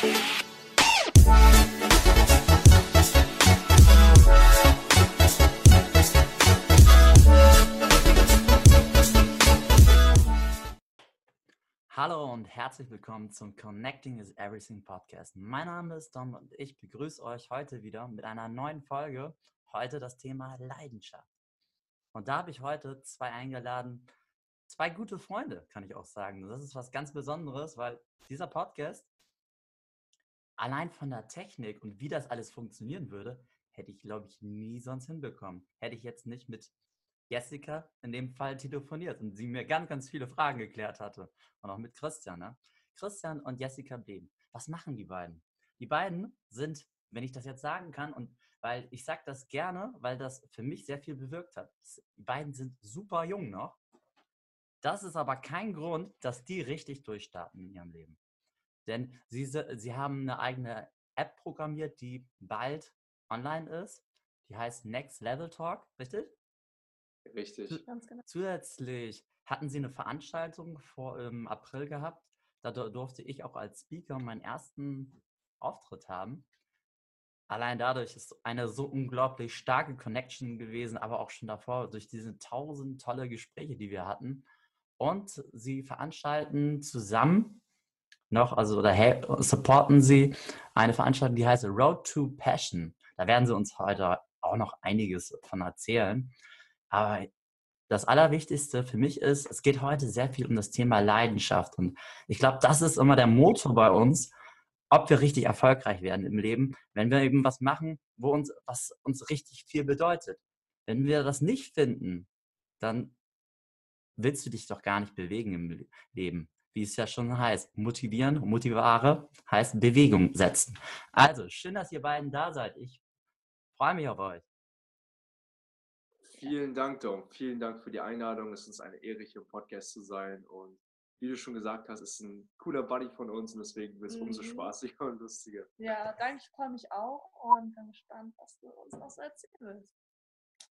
Hallo und herzlich willkommen zum Connecting is Everything Podcast. Mein Name ist Dom und ich begrüße euch heute wieder mit einer neuen Folge. Heute das Thema Leidenschaft. Und da habe ich heute zwei eingeladen, zwei gute Freunde, kann ich auch sagen. Das ist was ganz Besonderes, weil dieser Podcast allein von der Technik und wie das alles funktionieren würde, hätte ich, glaube ich, nie sonst hinbekommen. Hätte ich jetzt nicht mit Jessica in dem Fall telefoniert und sie mir ganz, ganz viele Fragen geklärt hatte. Und auch mit Christian. Ne? Christian und Jessica Blehm. Was machen die beiden? Die beiden sind, wenn ich das jetzt sagen kann, und weil ich sage das gerne, weil das für mich sehr viel bewirkt hat. Die beiden sind super jung noch. Das ist aber kein Grund, dass die richtig durchstarten in ihrem Leben. Denn sie, sie haben eine eigene App programmiert, die bald online ist. Die heißt Next Level Talk, richtig? Richtig. Genau. Zusätzlich hatten sie eine Veranstaltung vor im April gehabt. Da durfte ich auch als Speaker meinen ersten Auftritt haben. Allein dadurch ist eine so unglaublich starke Connection gewesen, aber auch schon davor durch diese tausend tolle Gespräche, die wir hatten. Und sie veranstalten zusammen noch, also oder supporten sie eine Veranstaltung, die heißt Road to Passion. Da werden sie uns heute auch noch einiges von erzählen. Aber das Allerwichtigste für mich ist, es geht heute sehr viel um das Thema Leidenschaft. Und ich glaube, das ist immer der Motor bei uns, ob wir richtig erfolgreich werden im Leben, wenn wir eben was machen, wo uns, was uns richtig viel bedeutet. Wenn wir das nicht finden, dann willst du dich doch gar nicht bewegen im Leben. Wie es ja schon heißt, motivieren, motivare heißt Bewegung setzen. Also, schön, dass ihr beiden da seid. Ich freue mich auf euch. Vielen Dank, Dom. Vielen Dank für die Einladung. Es ist uns eine Ehre, hier im Podcast zu sein. Und wie du schon gesagt hast, ist ein cooler Buddy von uns und deswegen wird es mhm. umso spaßiger und lustiger. Ja, danke. Ich freue mich auch und bin gespannt, was du uns noch so erzählen willst.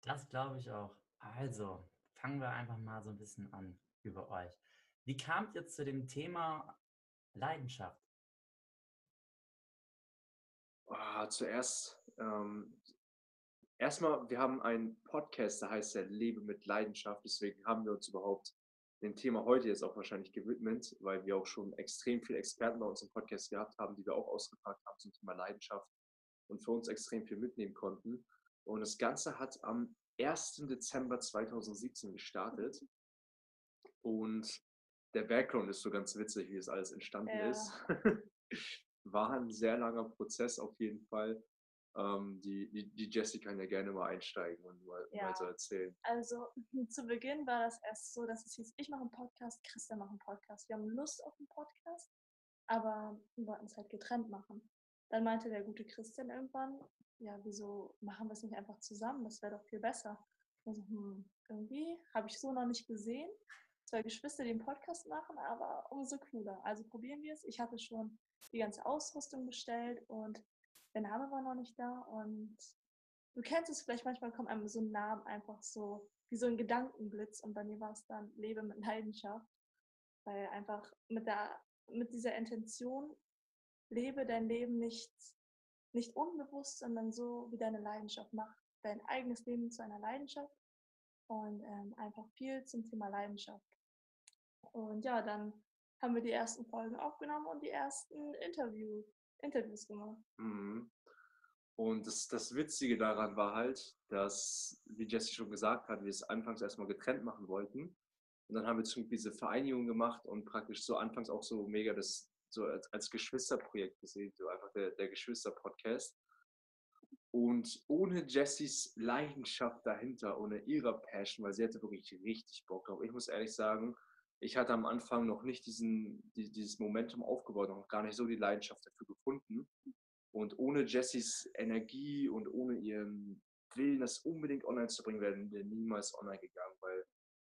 Das glaube ich auch. Also, fangen wir einfach mal so ein bisschen an über euch. Wie kamt ihr zu dem Thema Leidenschaft? Oh, zuerst ähm, erstmal, wir haben einen Podcast, der heißt ja Lebe mit Leidenschaft. Deswegen haben wir uns überhaupt dem Thema heute jetzt auch wahrscheinlich gewidmet, weil wir auch schon extrem viele Experten bei uns im Podcast gehabt haben, die wir auch ausgefragt haben zum Thema Leidenschaft und für uns extrem viel mitnehmen konnten. Und das Ganze hat am 1. Dezember 2017 gestartet. Und der Background ist so ganz witzig, wie es alles entstanden ja. ist. War ein sehr langer Prozess auf jeden Fall ähm, die, die, die Jessica kann ja gerne mal einsteigen und mal, ja. mal so erzählen. Also zu Beginn war das erst so, dass es hieß, ich mache einen Podcast, Christian macht einen Podcast. Wir haben Lust auf einen Podcast, aber wir wollten es halt getrennt machen. Dann meinte der gute Christian irgendwann, ja, wieso machen wir es nicht einfach zusammen? Das wäre doch viel besser. Also, hm, irgendwie habe ich so noch nicht gesehen. Zwei Geschwister, die einen Podcast machen, aber umso cooler. Also probieren wir es. Ich hatte schon die ganze Ausrüstung bestellt und der Name war noch nicht da und du kennst es vielleicht, manchmal kommt einem so ein Name einfach so wie so ein Gedankenblitz und bei mir war es dann Lebe mit Leidenschaft, weil einfach mit, der, mit dieser Intention lebe dein Leben nicht, nicht unbewusst, sondern so, wie deine Leidenschaft macht. Dein eigenes Leben zu einer Leidenschaft und ähm, einfach viel zum Thema Leidenschaft. Und ja, dann haben wir die ersten Folgen aufgenommen und die ersten Interview, Interviews gemacht. Mhm. Und das, das Witzige daran war halt, dass, wie Jesse schon gesagt hat, wir es anfangs erstmal getrennt machen wollten. Und dann haben wir zum diese Vereinigung gemacht und praktisch so anfangs auch so mega das so als, als Geschwisterprojekt gesehen, so einfach der, der Geschwister-Podcast. Und ohne Jessys Leidenschaft dahinter, ohne ihrer Passion, weil sie hatte wirklich richtig Bock drauf. Ich muss ehrlich sagen, ich hatte am Anfang noch nicht diesen, dieses Momentum aufgebaut, noch gar nicht so die Leidenschaft dafür gefunden. Und ohne Jessys Energie und ohne ihren Willen, das unbedingt online zu bringen, wären wir niemals online gegangen, weil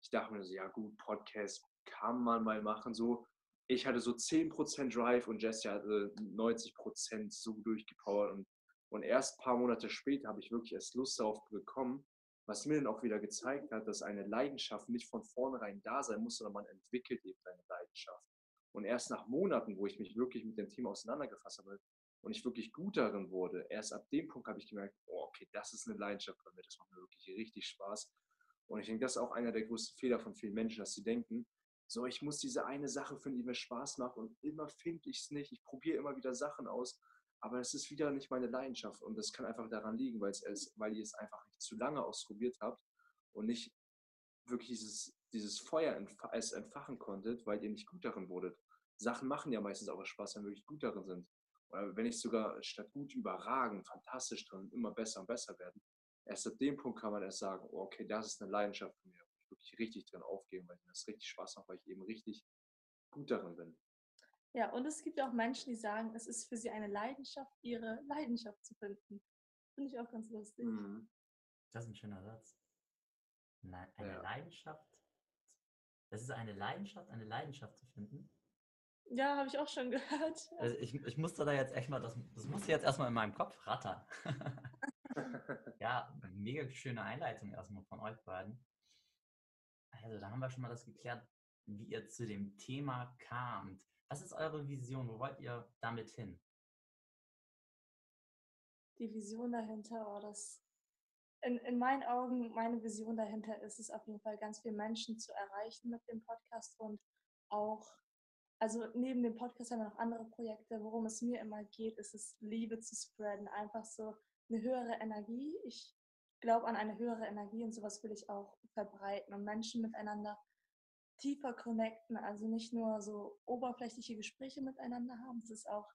ich dachte mir so, ja gut, Podcast kann man mal machen. So, ich hatte so 10% Drive und Jessie hatte 90% so durchgepowert. Und, und erst ein paar Monate später habe ich wirklich erst Lust darauf bekommen, was mir dann auch wieder gezeigt hat, dass eine Leidenschaft nicht von vornherein da sein muss, sondern man entwickelt eben seine Leidenschaft. Und erst nach Monaten, wo ich mich wirklich mit dem Thema auseinandergefasst habe und ich wirklich gut darin wurde, erst ab dem Punkt habe ich gemerkt, oh, okay, das ist eine Leidenschaft bei mir, das macht mir wirklich richtig Spaß. Und ich denke, das ist auch einer der größten Fehler von vielen Menschen, dass sie denken, so, ich muss diese eine Sache finden, die mir Spaß macht und immer finde ich es nicht. Ich probiere immer wieder Sachen aus, aber es ist wieder nicht meine Leidenschaft und das kann einfach daran liegen, weil, es, weil ihr es einfach nicht zu lange ausprobiert habt und nicht wirklich dieses, dieses Feuer entf es entfachen konntet, weil ihr nicht gut darin wurdet. Sachen machen ja meistens auch Spaß, wenn wir wirklich gut darin sind. Oder wenn nicht sogar statt gut überragen, fantastisch drin, immer besser und besser werden. Erst ab dem Punkt kann man erst sagen, oh, okay, das ist eine Leidenschaft von mir wirklich richtig drin aufgehen, weil mir das richtig Spaß macht, weil ich eben richtig gut darin bin. Ja, und es gibt auch Menschen, die sagen, es ist für sie eine Leidenschaft, ihre Leidenschaft zu finden. Finde ich auch ganz lustig. Mhm. Das ist ein schöner Satz. eine ja. Leidenschaft. Das ist eine Leidenschaft, eine Leidenschaft zu finden. Ja, habe ich auch schon gehört. Also ich, ich musste da jetzt echt mal, das, das musste jetzt erstmal in meinem Kopf rattern. ja, mega schöne Einleitung erstmal von euch beiden. Also, da haben wir schon mal das geklärt, wie ihr zu dem Thema kamt. Was ist eure Vision? Wo wollt ihr damit hin? Die Vision dahinter, oh, das in, in meinen Augen, meine Vision dahinter ist es auf jeden Fall, ganz viele Menschen zu erreichen mit dem Podcast und auch, also neben dem Podcast haben wir noch andere Projekte. Worum es mir immer geht, ist es, Liebe zu spreaden, einfach so eine höhere Energie. Ich glaube an eine höhere Energie und sowas will ich auch verbreiten und Menschen miteinander tiefer connecten, also nicht nur so oberflächliche Gespräche miteinander haben. Das ist auch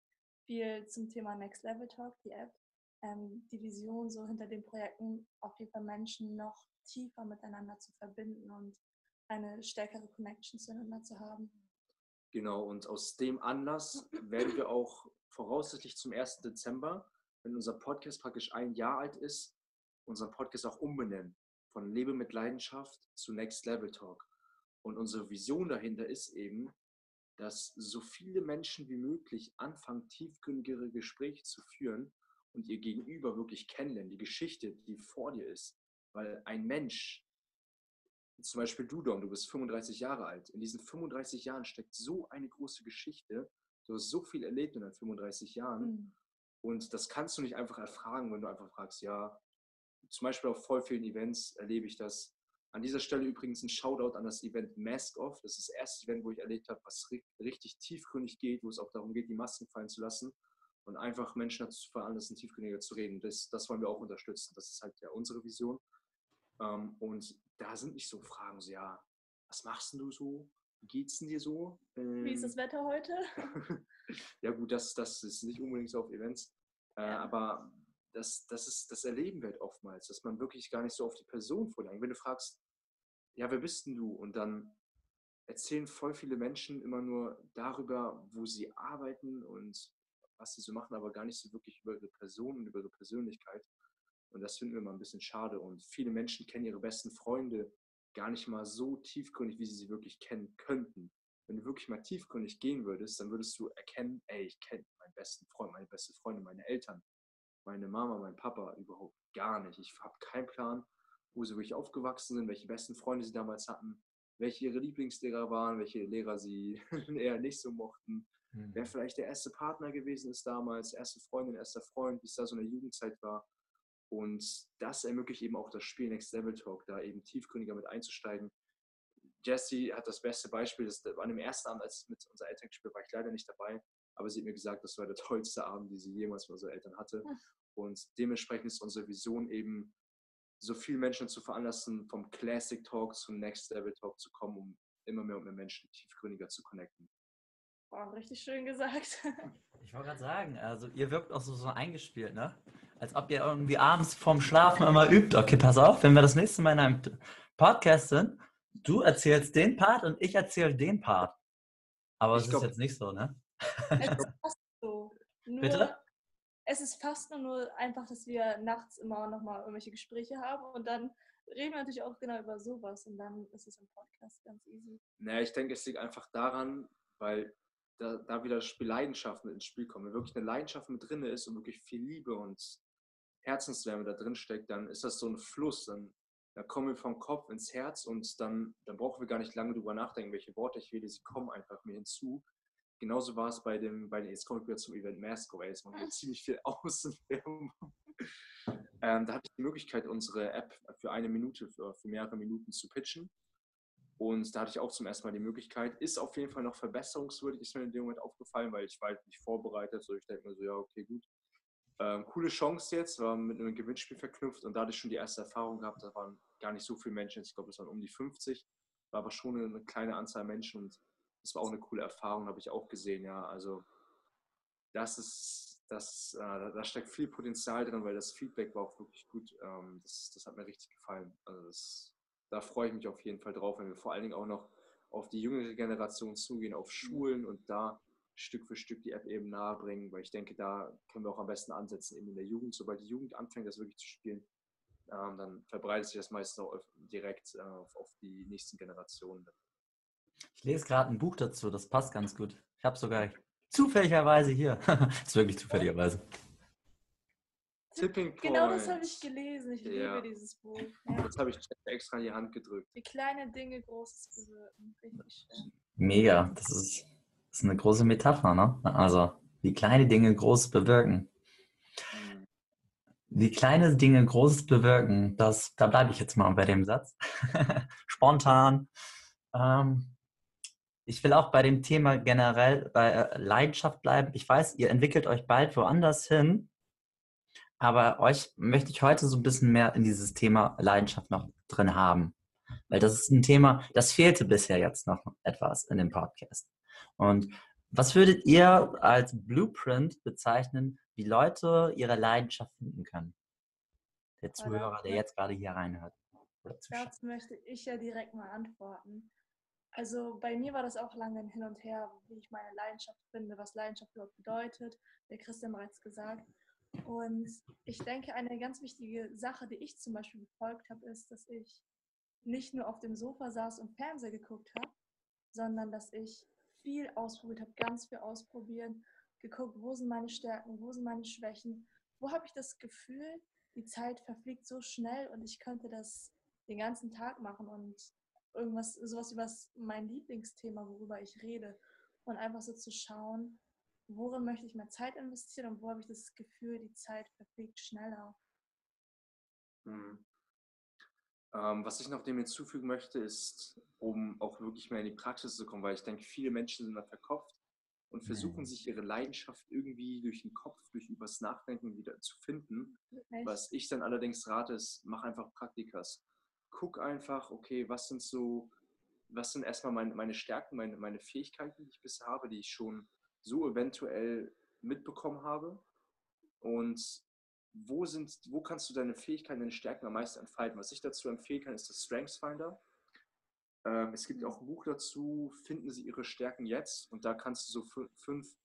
viel zum Thema Next Level Talk, die App. Ähm, die Vision so hinter den Projekten, auf jeden Fall Menschen noch tiefer miteinander zu verbinden und eine stärkere Connection zueinander zu haben. Genau, und aus dem Anlass werden wir auch voraussichtlich zum 1. Dezember, wenn unser Podcast praktisch ein Jahr alt ist, unseren Podcast auch umbenennen. Von Lebe mit Leidenschaft zu Next Level Talk. Und unsere Vision dahinter ist eben, dass so viele Menschen wie möglich anfangen, tiefgründigere Gespräche zu führen und ihr Gegenüber wirklich kennenlernen, die Geschichte, die vor dir ist. Weil ein Mensch, zum Beispiel du, Dom, du bist 35 Jahre alt. In diesen 35 Jahren steckt so eine große Geschichte. Du hast so viel erlebt in den 35 Jahren. Mhm. Und das kannst du nicht einfach erfragen, wenn du einfach fragst, ja, zum Beispiel auf voll vielen Events erlebe ich das. An dieser Stelle übrigens ein Shoutout an das Event Mask Off. Das ist das erste Event, wo ich erlebt habe, was richtig tiefgründig geht, wo es auch darum geht, die Masken fallen zu lassen und einfach Menschen dazu zu veranlassen, tiefgründiger zu reden. Das, das wollen wir auch unterstützen. Das ist halt ja unsere Vision. Ähm, und da sind nicht so Fragen, so ja, was machst denn du so? Wie geht's denn dir so? Wie ist das ähm, Wetter heute? ja gut, das, das ist nicht unbedingt so auf Events. Äh, ja. Aber das, das, ist, das erleben wir halt oftmals, dass man wirklich gar nicht so auf die Person vorlangt. Wenn du fragst, ja, wer bist denn du? Und dann erzählen voll viele Menschen immer nur darüber, wo sie arbeiten und was sie so machen, aber gar nicht so wirklich über ihre Person und über ihre Persönlichkeit. Und das finden wir immer ein bisschen schade. Und viele Menschen kennen ihre besten Freunde gar nicht mal so tiefgründig, wie sie sie wirklich kennen könnten. Wenn du wirklich mal tiefgründig gehen würdest, dann würdest du erkennen, ey, ich kenne meinen besten Freund, meine beste Freundin, meine Eltern meine Mama, mein Papa überhaupt gar nicht. Ich habe keinen Plan, wo sie wirklich aufgewachsen sind, welche besten Freunde sie damals hatten, welche ihre Lieblingslehrer waren, welche Lehrer sie eher nicht so mochten, mhm. wer vielleicht der erste Partner gewesen ist damals, erste Freundin, erster Freund, wie es da so eine Jugendzeit war. Und das ermöglicht eben auch das Spiel Next Level Talk, da eben tiefgründiger mit einzusteigen. Jesse hat das beste Beispiel, das war an dem ersten Abend, als ich mit unseren Eltern gespielt war ich leider nicht dabei, aber sie hat mir gesagt, das war der tollste Abend, den sie jemals mit unseren Eltern hatte. Hm. Und dementsprechend ist unsere Vision eben, so viele Menschen zu veranlassen, vom Classic Talk zum Next Level Talk zu kommen, um immer mehr und mehr Menschen tiefgründiger zu connecten. Boah, richtig schön gesagt. Ich wollte gerade sagen, also ihr wirkt auch so, so eingespielt, ne? Als ob ihr irgendwie abends vorm Schlafen immer übt. Okay, pass auf, wenn wir das nächste Mal in einem Podcast sind, du erzählst den Part und ich erzähle den Part. Aber es ist jetzt nicht so, ne? Es ist fast so. Nur, Bitte? Es ist fast nur einfach, dass wir nachts immer noch mal irgendwelche Gespräche haben und dann reden wir natürlich auch genau über sowas und dann ist es im Podcast ganz easy. Naja, ich denke, es liegt einfach daran, weil da, da wieder Leidenschaft mit ins Spiel kommt. Wenn wirklich eine Leidenschaft mit drin ist und wirklich viel Liebe und Herzenswärme da drin steckt, dann ist das so ein Fluss. Dann, dann kommen wir vom Kopf ins Herz und dann, dann brauchen wir gar nicht lange drüber nachdenken, welche Worte ich wähle. Sie kommen einfach mir hinzu genauso war es bei dem, bei den, jetzt komme ich wieder zum Event weil jetzt machen wir ziemlich viel Außenwerbung. Ähm, da hatte ich die Möglichkeit, unsere App für eine Minute, für, für mehrere Minuten zu pitchen. Und da hatte ich auch zum ersten Mal die Möglichkeit. Ist auf jeden Fall noch verbesserungswürdig, ist mir in dem Moment aufgefallen, weil ich war halt nicht vorbereitet. So, ich denke mir so, ja, okay, gut. Ähm, coole Chance jetzt, war mit einem Gewinnspiel verknüpft und da hatte ich schon die erste Erfahrung gehabt. Da waren gar nicht so viele Menschen, ich glaube, es waren um die 50, war aber schon eine kleine Anzahl Menschen und das war auch eine coole Erfahrung, habe ich auch gesehen, ja. Also das ist, das, äh, da steckt viel Potenzial drin, weil das Feedback war auch wirklich gut. Ähm, das, das hat mir richtig gefallen. Also das, da freue ich mich auf jeden Fall drauf, wenn wir vor allen Dingen auch noch auf die jüngere Generation zugehen, auf Schulen und da Stück für Stück die App eben nahe bringen, weil ich denke, da können wir auch am besten ansetzen, eben in der Jugend. Sobald die Jugend anfängt, das wirklich zu spielen, ähm, dann verbreitet sich das meistens auch direkt äh, auf, auf, die nächsten Generationen. Ich lese gerade ein Buch dazu, das passt ganz gut. Ich habe sogar zufälligerweise hier. das ist wirklich zufälligerweise. Tipping Point. Genau das habe ich gelesen. Ich ja. liebe dieses Buch. Ja. Das habe ich extra in die Hand gedrückt. Die kleinen Dinge Großes bewirken. Richtig schön. Mega. Das ist, das ist eine große Metapher, ne? Also, wie kleine Dinge Großes bewirken. Mhm. Wie kleine Dinge Großes bewirken, das, da bleibe ich jetzt mal bei dem Satz. Spontan. Ähm, ich will auch bei dem Thema generell bei äh, Leidenschaft bleiben. Ich weiß, ihr entwickelt euch bald woanders hin. Aber euch möchte ich heute so ein bisschen mehr in dieses Thema Leidenschaft noch drin haben. Weil das ist ein Thema, das fehlte bisher jetzt noch etwas in dem Podcast. Und was würdet ihr als Blueprint bezeichnen, wie Leute ihre Leidenschaft finden können? Der Zuhörer, der jetzt gerade hier reinhört. Das möchte ich ja direkt mal antworten. Also bei mir war das auch lange ein Hin und Her, wie ich meine Leidenschaft finde, was Leidenschaft überhaupt bedeutet. Der Christian bereits gesagt. Und ich denke, eine ganz wichtige Sache, die ich zum Beispiel befolgt habe, ist, dass ich nicht nur auf dem Sofa saß und Fernseher geguckt habe, sondern dass ich viel ausprobiert habe, ganz viel ausprobieren, geguckt, wo sind meine Stärken, wo sind meine Schwächen, wo habe ich das Gefühl, die Zeit verfliegt so schnell und ich könnte das den ganzen Tag machen und irgendwas, sowas über mein Lieblingsthema, worüber ich rede. Und einfach so zu schauen, worin möchte ich mehr Zeit investieren und wo habe ich das Gefühl, die Zeit verfliegt schneller. Hm. Ähm, was ich noch dem hinzufügen möchte, ist, um auch wirklich mehr in die Praxis zu kommen, weil ich denke, viele Menschen sind da verkopft und versuchen mhm. sich ihre Leidenschaft irgendwie durch den Kopf, durch übers Nachdenken wieder zu finden. Echt? Was ich dann allerdings rate, ist, mach einfach Praktikas. Guck einfach, okay, was sind so, was sind erstmal meine, meine Stärken, meine, meine Fähigkeiten, die ich bisher habe, die ich schon so eventuell mitbekommen habe? Und wo, sind, wo kannst du deine Fähigkeiten, deine Stärken am meisten entfalten? Was ich dazu empfehlen kann, ist das Strengths Finder. Ähm, es gibt auch ein Buch dazu, Finden Sie Ihre Stärken jetzt. Und da kannst du so fünf,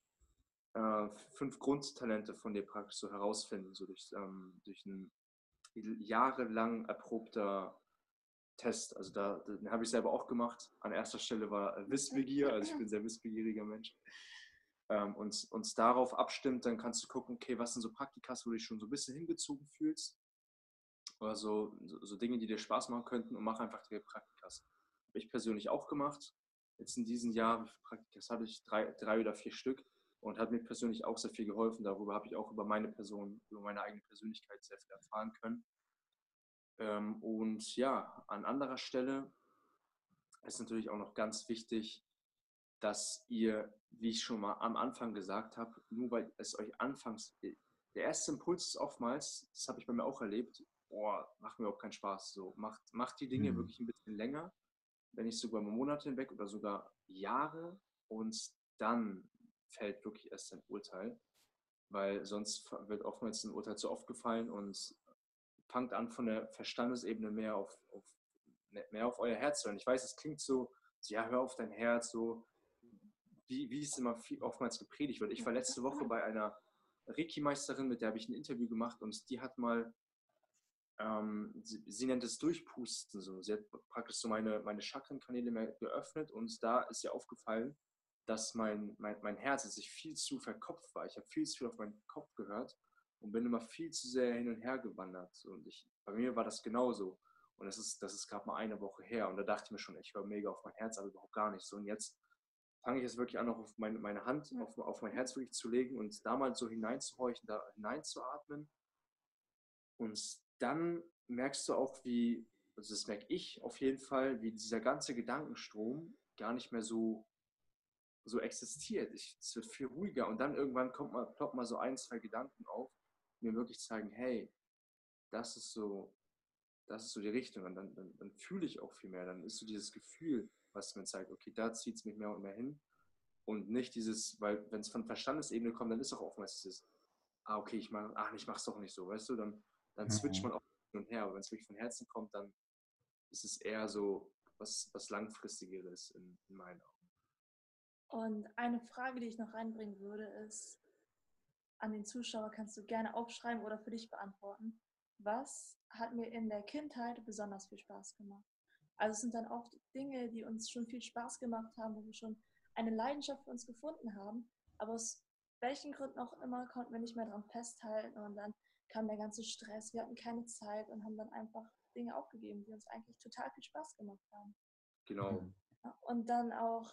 äh, fünf Grundtalente von dir praktisch so herausfinden, so durch, ähm, durch ein jahrelang erprobter Test. Also da, den habe ich selber auch gemacht. An erster Stelle war Wissbegier, also ich bin ein sehr wissbegieriger Mensch ähm, uns, uns darauf abstimmt, dann kannst du gucken, okay, was sind so Praktikas, wo du dich schon so ein bisschen hingezogen fühlst. Oder so, so, so Dinge, die dir Spaß machen könnten und mach einfach die Praktikas. Habe ich persönlich auch gemacht. Jetzt in diesem Jahr, wie viele Praktikas hatte ich? Drei, drei oder vier Stück und hat mir persönlich auch sehr viel geholfen. Darüber habe ich auch über meine Person, über meine eigene Persönlichkeit sehr viel erfahren können. Ähm, und ja, an anderer Stelle ist natürlich auch noch ganz wichtig, dass ihr, wie ich schon mal am Anfang gesagt habe, nur weil es euch anfangs, der erste Impuls ist oftmals, das habe ich bei mir auch erlebt, boah, macht mir auch keinen Spaß. So, macht, macht die Dinge mhm. wirklich ein bisschen länger, wenn nicht sogar Monate hinweg oder sogar Jahre und dann fällt wirklich erst ein Urteil, weil sonst wird oftmals ein Urteil zu oft gefallen und fangt an von der Verstandesebene mehr auf, auf mehr auf euer Herz zu hören. Ich weiß, es klingt so, ja, hör auf dein Herz, so, wie, wie es immer viel, oftmals gepredigt wird. Ich war letzte Woche bei einer Reiki-Meisterin, mit der habe ich ein Interview gemacht und die hat mal, ähm, sie, sie, nennt es Durchpusten. So. Sie hat praktisch so meine, meine Chakrenkanäle mehr geöffnet und da ist ihr aufgefallen, dass mein, mein, mein Herz, dass ich viel zu verkopft war. Ich habe viel zu viel auf meinen Kopf gehört und bin immer viel zu sehr hin und her gewandert. Und ich, bei mir war das genauso. Und das ist, das ist gerade mal eine Woche her. Und da dachte ich mir schon, ich höre mega auf mein Herz, aber überhaupt gar nicht so. Und jetzt fange ich jetzt wirklich an, auch auf meine, meine Hand, auf, auf mein Herz wirklich zu legen und da mal so hineinzuhorchen, da hineinzuatmen. Und dann merkst du auch, wie, also das merke ich auf jeden Fall, wie dieser ganze Gedankenstrom gar nicht mehr so, so existiert. Ich, es wird viel ruhiger und dann irgendwann kommt mal, ploppt mal so ein, zwei Gedanken auf, mir wirklich zeigen, hey, das ist so, das ist so die Richtung. Und dann, dann, dann fühle ich auch viel mehr. Dann ist so dieses Gefühl, was mir zeigt, okay, da zieht es mich mehr und mehr hin. Und nicht dieses, weil wenn es von Verstandesebene kommt, dann ist auch oftmals dieses, ah, okay, ich mache, ach, ich mache es doch nicht so, weißt du, dann, dann mhm. switcht man auch hin und her. Aber wenn es wirklich von Herzen kommt, dann ist es eher so was, was langfristigeres in, in meinen Augen. Und eine Frage, die ich noch reinbringen würde, ist, an den Zuschauer kannst du gerne aufschreiben oder für dich beantworten. Was hat mir in der Kindheit besonders viel Spaß gemacht? Also es sind dann oft Dinge, die uns schon viel Spaß gemacht haben, wo wir schon eine Leidenschaft für uns gefunden haben, aber aus welchen Gründen auch immer konnten wir nicht mehr daran festhalten und dann kam der ganze Stress, wir hatten keine Zeit und haben dann einfach Dinge aufgegeben, die uns eigentlich total viel Spaß gemacht haben. Genau. Und dann auch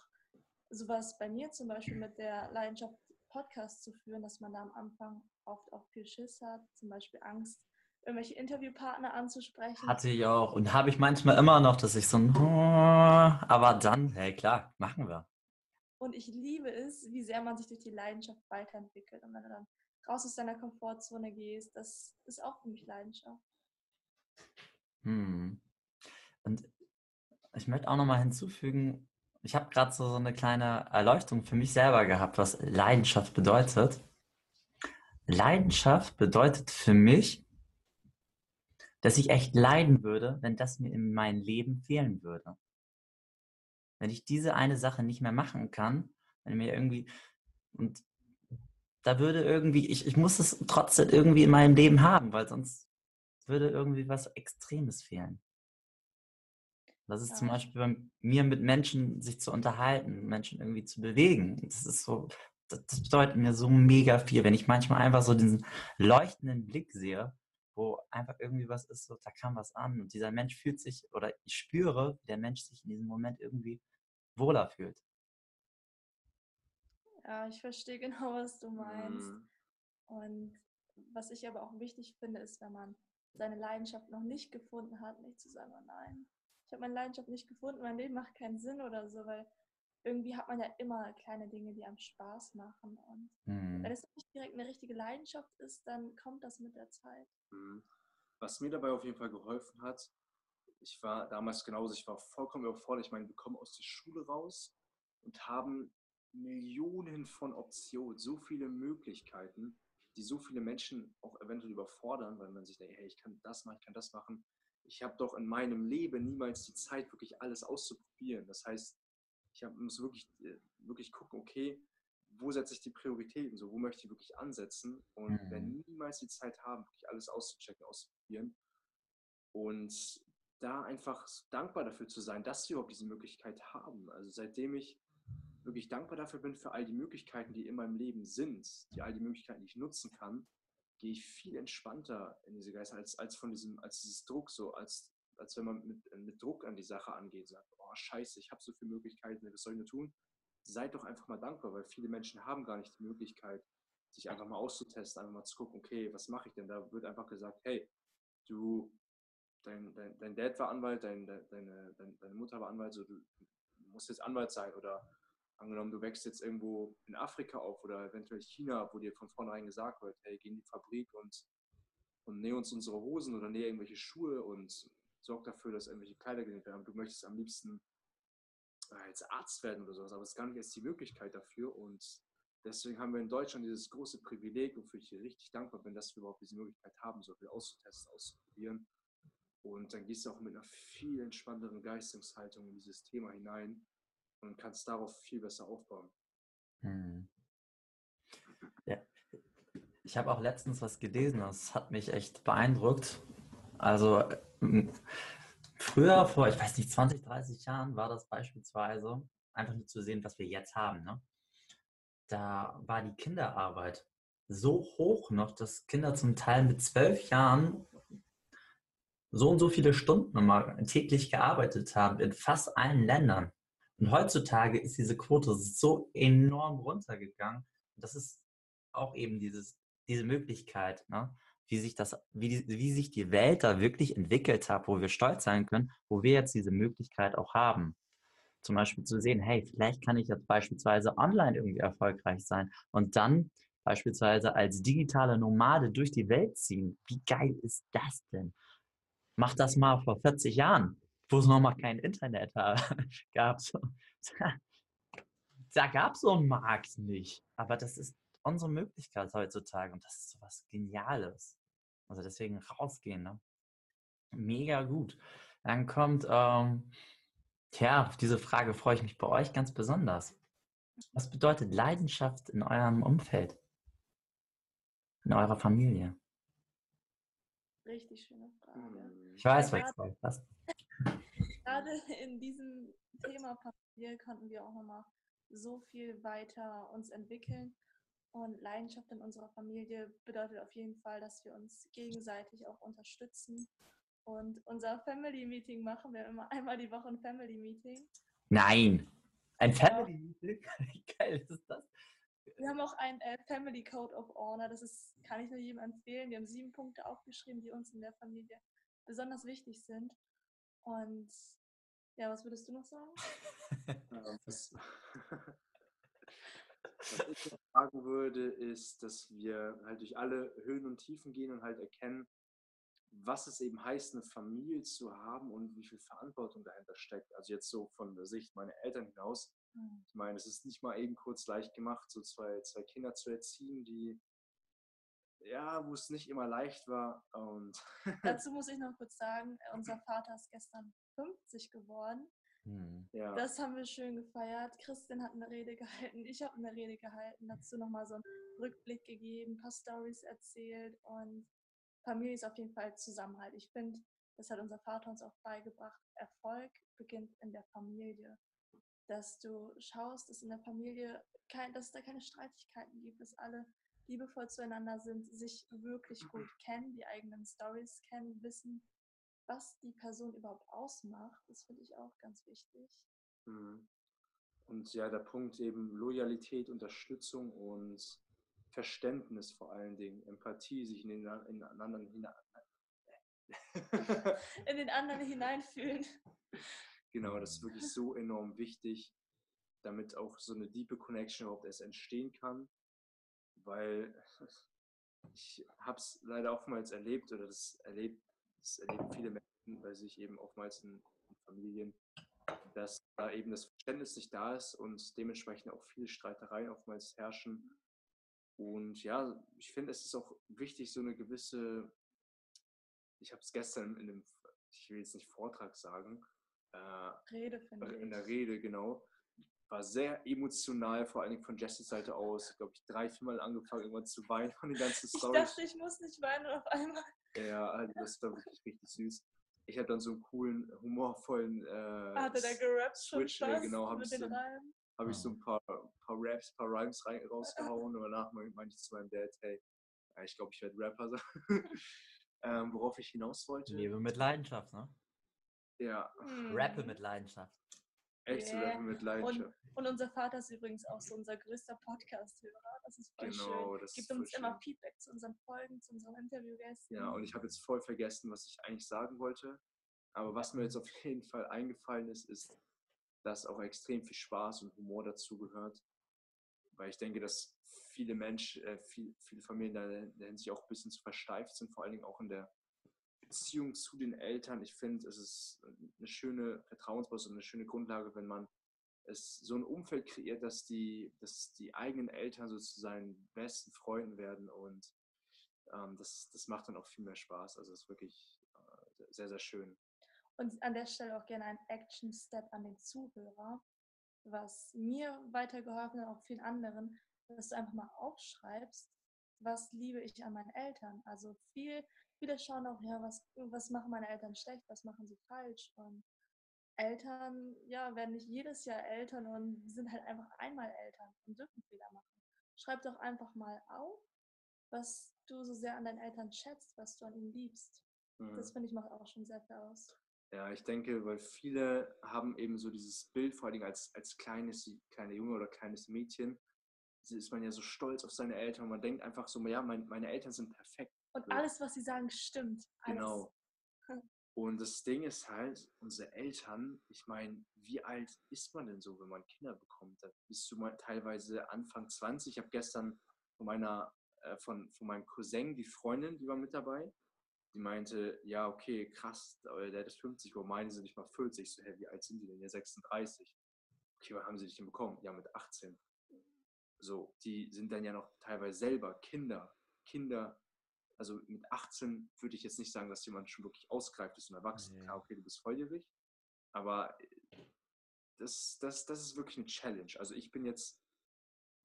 sowas bei mir zum Beispiel mit der Leidenschaft, Podcast zu führen, dass man da am Anfang oft auch viel Schiss hat, zum Beispiel Angst, irgendwelche Interviewpartner anzusprechen. Hatte ich auch und habe ich manchmal immer noch, dass ich so ein, aber dann, hey klar, machen wir. Und ich liebe es, wie sehr man sich durch die Leidenschaft weiterentwickelt. Und wenn du dann raus aus deiner Komfortzone gehst, das ist auch für mich Leidenschaft. Hm. Und ich möchte auch nochmal hinzufügen, ich habe gerade so, so eine kleine Erleuchtung für mich selber gehabt, was Leidenschaft bedeutet. Leidenschaft bedeutet für mich, dass ich echt leiden würde, wenn das mir in meinem Leben fehlen würde. Wenn ich diese eine Sache nicht mehr machen kann, wenn mir irgendwie, und da würde irgendwie, ich, ich muss es trotzdem irgendwie in meinem Leben haben, weil sonst würde irgendwie was Extremes fehlen. Das ist ja. zum Beispiel bei mir mit Menschen sich zu unterhalten, Menschen irgendwie zu bewegen. Das ist so, das, das bedeutet mir so mega viel. Wenn ich manchmal einfach so diesen leuchtenden Blick sehe, wo einfach irgendwie was ist, so, da kam was an und dieser Mensch fühlt sich, oder ich spüre, wie der Mensch sich in diesem Moment irgendwie wohler fühlt. Ja, ich verstehe genau, was du meinst. Mhm. Und was ich aber auch wichtig finde, ist, wenn man seine Leidenschaft noch nicht gefunden hat, nicht zu sagen, oh nein, ich habe meine Leidenschaft nicht gefunden, mein Leben macht keinen Sinn oder so, weil irgendwie hat man ja immer kleine Dinge, die einem Spaß machen. Und mhm. wenn es nicht direkt eine richtige Leidenschaft ist, dann kommt das mit der Zeit. Mhm. Was mir dabei auf jeden Fall geholfen hat, ich war damals genauso, ich war vollkommen überfordert. Ich meine, wir kommen aus der Schule raus und haben Millionen von Optionen, so viele Möglichkeiten, die so viele Menschen auch eventuell überfordern, weil man sich denkt, hey, ich kann das machen, ich kann das machen. Ich habe doch in meinem Leben niemals die Zeit, wirklich alles auszuprobieren. Das heißt, ich hab, muss wirklich, äh, wirklich gucken, okay, wo setze ich die Prioritäten, so wo möchte ich wirklich ansetzen und mhm. werde niemals die Zeit haben, wirklich alles auszuchecken, auszuprobieren. Und da einfach dankbar dafür zu sein, dass wir überhaupt diese Möglichkeit haben. Also seitdem ich wirklich dankbar dafür bin für all die Möglichkeiten, die in meinem Leben sind, die all die Möglichkeiten, die ich nutzen kann, gehe ich viel entspannter in diese Geister als, als von diesem, als dieses Druck, so als, als wenn man mit, mit Druck an die Sache angeht, sagt, oh scheiße, ich habe so viele Möglichkeiten, was soll ich nur tun? Seid doch einfach mal dankbar, weil viele Menschen haben gar nicht die Möglichkeit, sich einfach mal auszutesten, einfach mal zu gucken, okay, was mache ich denn? Da wird einfach gesagt, hey, du dein, dein, dein Dad war Anwalt, dein, deine, deine Mutter war Anwalt, so du musst jetzt Anwalt sein oder angenommen, du wächst jetzt irgendwo in Afrika auf oder eventuell China, wo dir von vornherein gesagt wird, hey, geh in die Fabrik und, und nähe uns unsere Hosen oder nähe irgendwelche Schuhe und sorg dafür, dass irgendwelche Kleider genäht werden. Du möchtest am liebsten als Arzt werden oder sowas, aber es ist gar nicht erst die Möglichkeit dafür und deswegen haben wir in Deutschland dieses große Privileg, wofür ich hier richtig dankbar bin, dass wir überhaupt diese Möglichkeit haben, so viel auszutesten, auszuprobieren und dann gehst du auch mit einer viel entspannteren Geistungshaltung in dieses Thema hinein und kannst darauf viel besser aufbauen. Hm. Ja. Ich habe auch letztens was gelesen, das hat mich echt beeindruckt. Also früher, vor, ich weiß nicht, 20, 30 Jahren war das beispielsweise, einfach nur zu sehen, was wir jetzt haben. Ne? Da war die Kinderarbeit so hoch noch, dass Kinder zum Teil mit zwölf Jahren so und so viele Stunden mal täglich gearbeitet haben in fast allen Ländern. Und heutzutage ist diese Quote so enorm runtergegangen. Und das ist auch eben dieses, diese Möglichkeit, ne? wie, sich das, wie, wie sich die Welt da wirklich entwickelt hat, wo wir stolz sein können, wo wir jetzt diese Möglichkeit auch haben. Zum Beispiel zu sehen, hey, vielleicht kann ich jetzt beispielsweise online irgendwie erfolgreich sein und dann beispielsweise als digitale Nomade durch die Welt ziehen. Wie geil ist das denn? Mach das mal vor 40 Jahren, wo es noch mal kein Internet gab. Da gab es so einen Markt nicht. Aber das ist unsere Möglichkeit heutzutage und das ist so was Geniales. Also deswegen rausgehen, ne? Mega gut. Dann kommt, ähm, tja, auf diese Frage freue ich mich bei euch ganz besonders. Was bedeutet Leidenschaft in eurem Umfeld? In eurer Familie? Richtig schöne Frage. Ich weiß, was du hast. Gerade in diesem Thema Familie konnten wir auch nochmal so viel weiter uns entwickeln. Und Leidenschaft in unserer Familie bedeutet auf jeden Fall, dass wir uns gegenseitig auch unterstützen. Und unser Family Meeting machen wir immer einmal die Woche ein Family Meeting. Nein, ein Family Meeting? Wie geil ist das? Wir haben auch ein äh, Family Code of Honor. Das ist, kann ich nur jedem empfehlen. Wir haben sieben Punkte aufgeschrieben, die uns in der Familie besonders wichtig sind. Und ja, was würdest du noch sagen? was, was ich noch sagen würde, ist, dass wir halt durch alle Höhen und Tiefen gehen und halt erkennen, was es eben heißt, eine Familie zu haben und wie viel Verantwortung dahinter steckt. Also jetzt so von der Sicht meiner Eltern hinaus. Mhm. Ich meine, es ist nicht mal eben kurz leicht gemacht, so zwei, zwei Kinder zu erziehen, die ja, wo es nicht immer leicht war. Und Dazu muss ich noch kurz sagen, unser Vater ist gestern 50 geworden. Hm. Ja. Das haben wir schön gefeiert. Christian hat eine Rede gehalten, ich habe eine Rede gehalten, dazu nochmal so einen Rückblick gegeben, ein paar Stories erzählt und Familie ist auf jeden Fall Zusammenhalt. Ich finde, das hat unser Vater uns auch beigebracht. Erfolg beginnt in der Familie. Dass du schaust, dass in der Familie kein, dass es da keine Streitigkeiten gibt, dass alle liebevoll zueinander sind, sich wirklich gut kennen, die eigenen Stories kennen, wissen, was die Person überhaupt ausmacht. Das finde ich auch ganz wichtig. Mhm. Und ja, der Punkt eben Loyalität, Unterstützung und Verständnis vor allen Dingen, Empathie, sich in den, in anderen hinein. in den anderen hineinfühlen. Genau, das ist wirklich so enorm wichtig, damit auch so eine diepe Connection überhaupt erst entstehen kann. Weil ich habe es leider oftmals erlebt oder das erlebt das erleben viele Menschen bei sich eben oftmals in, in Familien, dass da eben das Verständnis nicht da ist und dementsprechend auch viele Streitereien oftmals herrschen. Und ja, ich finde, es ist auch wichtig, so eine gewisse, ich habe es gestern in dem, ich will jetzt nicht Vortrag sagen, äh, Rede, finde ich. In der Rede, genau. War sehr emotional, vor allen Dingen von Jessys Seite aus. Glaube ich, drei, viermal angefangen, irgendwann zu weinen von den ganzen Storys. Ich dachte, ich muss nicht weinen auf einmal. Ja, also das war wirklich richtig süß. Ich hatte dann so einen coolen, humorvollen äh, Hatte der gerappt schon Switch, fast genau, habe ich, so, hab ich Ah. so ein paar, paar Raps, paar Rhymes rein, rausgehauen und danach meinte ich zu meinem Dad, hey, ja, ich glaube, ich werde Rapper sein. ähm, worauf ich hinaus wollte. Lebe mit Leidenschaft, ne? Ja, Hm. Rappe mit Leidenschaft. Echt Yeah. Rappen mit Leidenschaft. Und unser Vater ist übrigens auch so unser größter Podcast-Hörer. Das ist voll Genau, schön. das Gibt uns immer schön. Feedback zu unseren Folgen, zu unseren Interviewgästen. Ja, und ich habe jetzt voll vergessen, was ich eigentlich sagen wollte. Aber was mir jetzt auf jeden Fall eingefallen ist, ist, dass auch extrem viel Spaß und Humor dazu gehört. Weil ich denke, dass viele Menschen, äh, viel, viele Familien da in der Hinsicht auch ein bisschen zu versteift sind, vor allen Dingen auch in der Beziehung zu den Eltern. Ich finde, es ist eine schöne Vertrauensbasis und eine schöne Grundlage, wenn man es so ein Umfeld kreiert, dass die, dass die eigenen Eltern so zu seinen besten Freunden werden und ähm, das, das macht dann auch viel mehr Spaß. Also es ist wirklich äh, sehr, sehr schön. Und an der Stelle auch gerne ein Action-Step an den Zuhörer, was mir weitergeholfen hat, auch vielen anderen, dass du einfach mal aufschreibst, was liebe ich an meinen Eltern. Also viel, viele schauen auch, ja, was, was machen meine Eltern schlecht, was machen sie falsch. Und Eltern, ja, werden nicht jedes Jahr Eltern und sind halt einfach einmal Eltern und dürfen Fehler machen. Schreib doch einfach mal auf, was du so sehr an deinen Eltern schätzt, was du an ihnen liebst. Das Mhm. finde ich macht auch schon sehr viel aus. Ja, ich denke, weil viele haben eben so dieses Bild, vor allen Dingen als, als kleines, kleiner Junge oder kleines Mädchen, ist man ja so stolz auf seine Eltern und man denkt einfach so, ja, mein, meine Eltern sind perfekt. Und alles, was sie sagen, stimmt. Alles. Genau. Und das Ding ist halt, unsere Eltern, ich meine, wie alt ist man denn so, wenn man Kinder bekommt? Da bist du mal teilweise Anfang 20. Ich habe gestern von meiner, äh, von, von meinem Cousin, die Freundin, die war mit dabei, die meinte, ja, okay, krass, aber der ist 50, wo meine sind nicht mal 40. Ich so, hä, wie alt sind die denn? Ja, 36. Okay, wann haben sie dich denn bekommen? Ja, mit 18. So, die sind dann ja noch teilweise selber Kinder. Kinder, also mit 18 würde ich jetzt nicht sagen, dass jemand schon wirklich ausgereift ist und erwachsen. Nee. Klar, okay, du bist volljährig, aber äh, das, das, das ist wirklich eine Challenge. Also ich bin jetzt,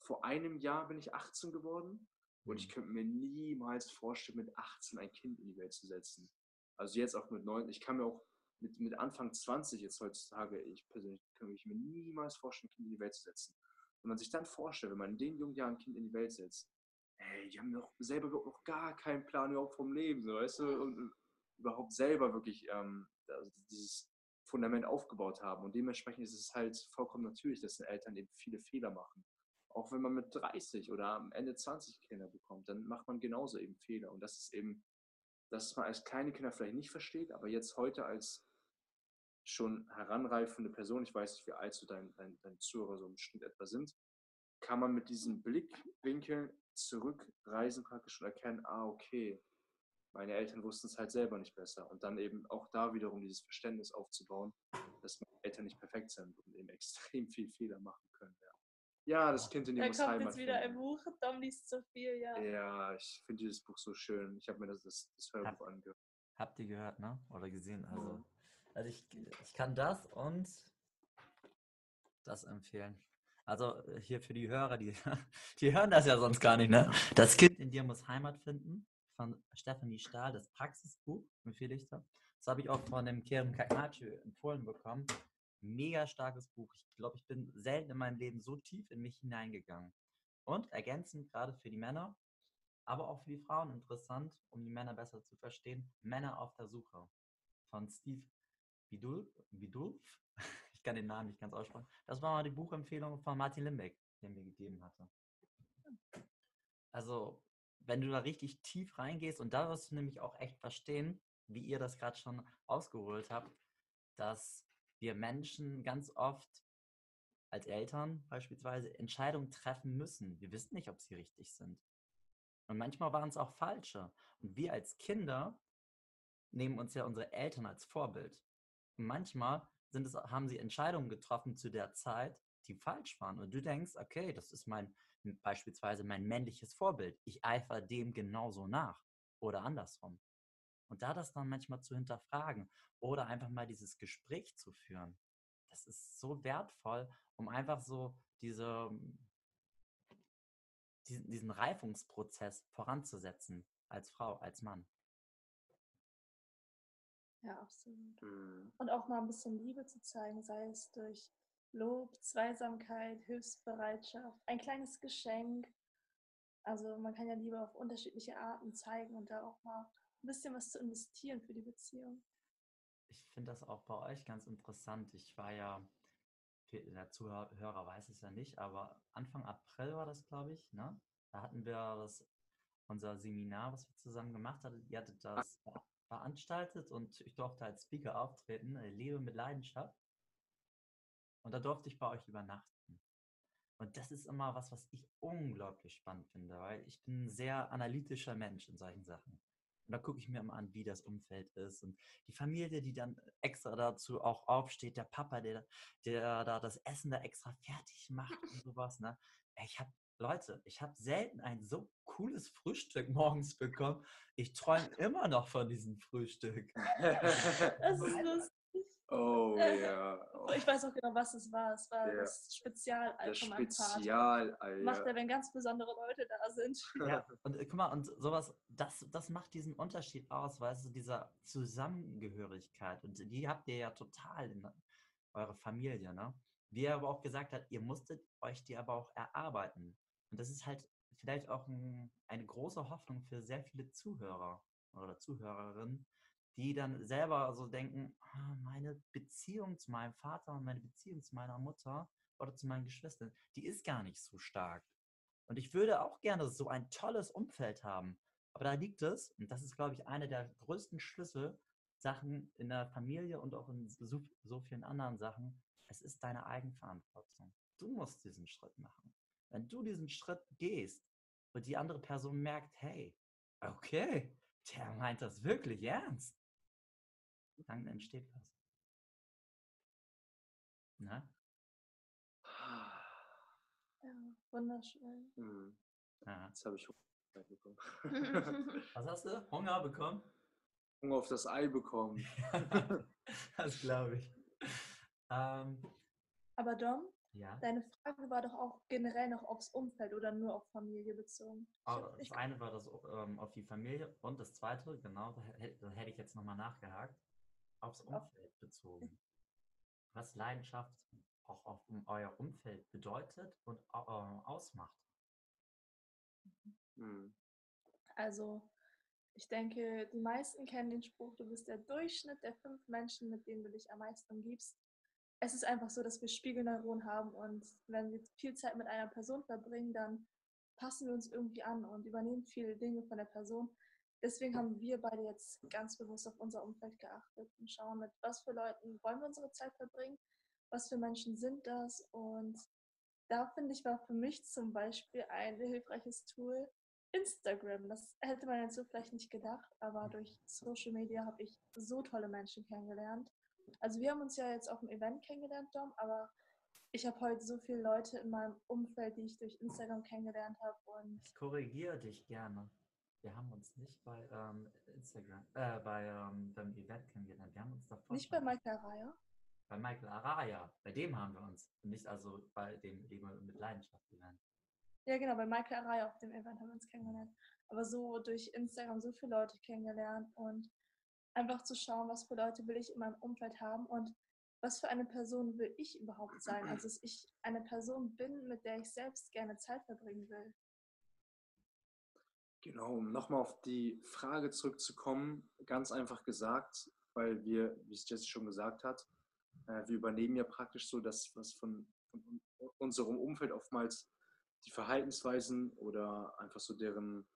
vor einem Jahr bin ich 18 geworden und ich Mhm. könnte mir niemals vorstellen, mit 18 ein Kind in die Welt zu setzen. Also jetzt auch mit 9, ich kann mir auch mit, mit Anfang 20 jetzt heutzutage, ich persönlich kann mich mir niemals vorstellen, ein Kind in die Welt zu setzen. Wenn man sich dann vorstellt, wenn man in den jungen Jahren ein Kind in die Welt setzt, ey, die haben noch selber überhaupt noch gar keinen Plan überhaupt vom Leben, so, weißt du, und und überhaupt selber wirklich ähm, dieses Fundament aufgebaut haben. Und dementsprechend ist es halt vollkommen natürlich, dass Eltern eben viele Fehler machen. Auch wenn man mit 30 oder am Ende 20 Kinder bekommt, dann macht man genauso eben Fehler. Und das ist eben, dass man als kleine Kinder vielleicht nicht versteht, aber jetzt heute als schon heranreifende Person, ich weiß nicht, wie alt so dein, dein, dein Zuhörer so im Schnitt etwa sind, kann man mit diesem Blickwinkel zurückreisen praktisch und erkennen, ah, okay, meine Eltern wussten es halt selber nicht besser. Und dann eben auch da wiederum dieses Verständnis aufzubauen, dass meine Eltern nicht perfekt sind und eben extrem viel Fehler machen können. Ja, ja das Kind in dir Da muss kommt Heimat jetzt wieder ein finden. Buch. Dom liest so viel, ja. Ja, ich finde dieses Buch so schön. Ich habe mir das, das, das Hörbuch angehört. Habt ihr gehört, ne? Oder gesehen? Also, Mhm. also ich, ich kann das und das empfehlen. Also äh, hier für die Hörer, die, die hören das ja sonst gar nicht, ne? Das Kind in dir muss Heimat finden von Stephanie Stahl, das Praxisbuch, empfehle ich da. Das habe ich auch von dem Kerem Kakmachi empfohlen bekommen. Mega starkes Buch. Ich glaube, ich bin selten in meinem Leben so tief in mich hineingegangen. Und ergänzend gerade für die Männer, aber auch für die Frauen interessant, um die Männer besser zu verstehen. Männer auf der Suche von Steve Bidulf. Bidulf. Ich kann den Namen nicht ganz aussprechen. Das war mal die Buchempfehlung von Martin Limbeck, den mir gegeben hatte. Also, wenn du da richtig tief reingehst und da wirst du nämlich auch echt verstehen, wie ihr das gerade schon ausgeholt habt, dass wir Menschen ganz oft als Eltern beispielsweise Entscheidungen treffen müssen. Wir wissen nicht, ob sie richtig sind. Und manchmal waren es auch falsche. Und wir als Kinder nehmen uns ja unsere Eltern als Vorbild. Und manchmal sind es, haben sie Entscheidungen getroffen zu der Zeit, die falsch waren. Und du denkst, okay, das ist mein beispielsweise mein männliches Vorbild. Ich eifere dem genauso nach. Oder andersrum. Und da das dann manchmal zu hinterfragen oder einfach mal dieses Gespräch zu führen, das ist so wertvoll, um einfach so diese, diesen, diesen Reifungsprozess voranzusetzen als Frau, als Mann. Ja, absolut. Mhm. Und auch mal ein bisschen Liebe zu zeigen, sei es durch Lob, Zweisamkeit, Hilfsbereitschaft, ein kleines Geschenk. Also man kann ja Liebe auf unterschiedliche Arten zeigen und da auch mal ein bisschen was zu investieren für die Beziehung. Ich finde das auch bei euch ganz interessant. Ich war ja, der Zuhörer weiß es ja nicht, aber Anfang April war das, glaube ich, ne? Da hatten wir das, unser Seminar, was wir zusammen gemacht hatten. Ihr hattet das veranstaltet und ich durfte als Speaker auftreten, äh, Lebe mit Leidenschaft. Und da durfte ich bei euch übernachten. Und das ist immer was, was ich unglaublich spannend finde, weil ich bin ein sehr analytischer Mensch in solchen Sachen. Und da gucke ich mir immer an, wie das Umfeld ist und die Familie, die dann extra dazu auch aufsteht, der Papa, der, der da das Essen da extra fertig macht und sowas. Ne? Ich habe, Leute, ich habe selten ein so cooles Frühstück morgens bekommen. Ich träume immer noch von diesem Frühstück. Das ist lustig. oh ja. Oh, Ich weiß auch genau, was es war. Es war Ja. das Spezialei das von meinem Vater. Spezial, Macht er, wenn ganz besondere Leute da sind. Ja, und äh, guck mal, und sowas, das, das macht diesen Unterschied aus, weißt du, dieser Zusammengehörigkeit. Und die habt ihr ja total in eurer Familie, ne? Wie er aber auch gesagt hat, ihr musstet euch die aber auch erarbeiten. Und das ist halt vielleicht auch ein, eine große Hoffnung für sehr viele Zuhörer oder Zuhörerinnen, die dann selber so denken, "Ah, meine Beziehung zu meinem Vater und meine Beziehung zu meiner Mutter oder zu meinen Geschwistern, die ist gar nicht so stark. Und ich würde auch gerne so ein tolles Umfeld haben. Aber da liegt es, und das ist, glaube ich, eine der größten Schlüsselsachen in der Familie und auch in so vielen anderen Sachen. Es ist deine Eigenverantwortung. Du musst diesen Schritt machen. Wenn du diesen Schritt gehst und die andere Person merkt, hey, okay, der meint das wirklich ernst, dann entsteht was. Na? Ja, wunderschön. Hm, Ja. Jetzt habe ich Hunger bekommen. Was hast du? Hunger bekommen? Hunger auf das Ei bekommen. das glaube ich. Ähm, Aber Dom, ja. deine Frage war doch auch generell noch aufs Umfeld oder nur auf Familie bezogen. Hab das eine war das ähm, auf die Familie und das zweite, genau, da, da hätte ich jetzt nochmal nachgehakt, aufs Umfeld bezogen. Was Leidenschaft auch auf um euer Umfeld bedeutet und äh, ausmacht. Hm. Also, ich denke, die meisten kennen den Spruch, du bist der Durchschnitt der fünf Menschen, mit denen du dich am meisten umgibst. Es ist einfach so, dass wir Spiegelneuronen haben und wenn wir viel Zeit mit einer Person verbringen, dann passen wir uns irgendwie an und übernehmen viele Dinge von der Person. Deswegen haben wir beide jetzt ganz bewusst auf unser Umfeld geachtet und schauen, mit was für Leuten wollen wir unsere Zeit verbringen, was für Menschen sind das und da finde ich, war für mich zum Beispiel ein hilfreiches Tool, Instagram. Das hätte man jetzt so vielleicht nicht gedacht, aber durch Social Media habe ich so tolle Menschen kennengelernt. Also wir haben uns ja jetzt auf dem Event kennengelernt, Dom, aber ich habe heute so viele Leute in meinem Umfeld, die ich durch Instagram kennengelernt habe und Ich korrigiere dich gerne. Wir haben uns nicht bei ähm, Instagram, äh, bei ähm, beim Event kennengelernt. Wir haben uns davor nicht bei Michael Reier. bei Michael Araya. Bei dem haben wir uns. Nicht also bei dem Leben mit Leidenschaft Event. Ja, genau, bei Michael Araya auf dem Event haben wir uns kennengelernt. Aber so durch Instagram so viele Leute kennengelernt und einfach zu schauen, was für Leute will ich in meinem Umfeld haben und was für eine Person will ich überhaupt sein. Also, dass ich eine Person bin, mit der ich selbst gerne Zeit verbringen will. Genau, um nochmal auf die Frage zurückzukommen, ganz einfach gesagt, weil wir, wie es Jesse schon gesagt hat, äh, wir übernehmen ja praktisch so das, was von, von un- unserem Umfeld oftmals die Verhaltensweisen oder einfach so deren,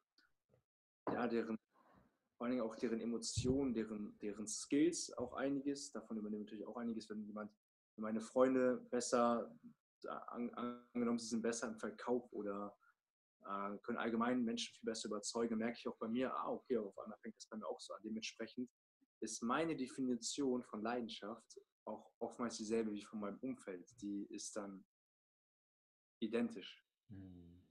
ja, deren, vor allen Dingen auch deren Emotionen, deren, deren Skills auch einiges. Davon übernehmen wir natürlich auch einiges, wenn jemand, meine Freunde besser, an, angenommen, sie sind besser im Verkauf oder äh, können allgemein Menschen viel besser überzeugen, merke ich auch bei mir, ah, okay, auf einmal fängt das bei mir auch so an. Dementsprechend ist meine Definition von Leidenschaft auch oftmals dieselbe wie von meinem Umfeld. Die ist dann identisch. Hm.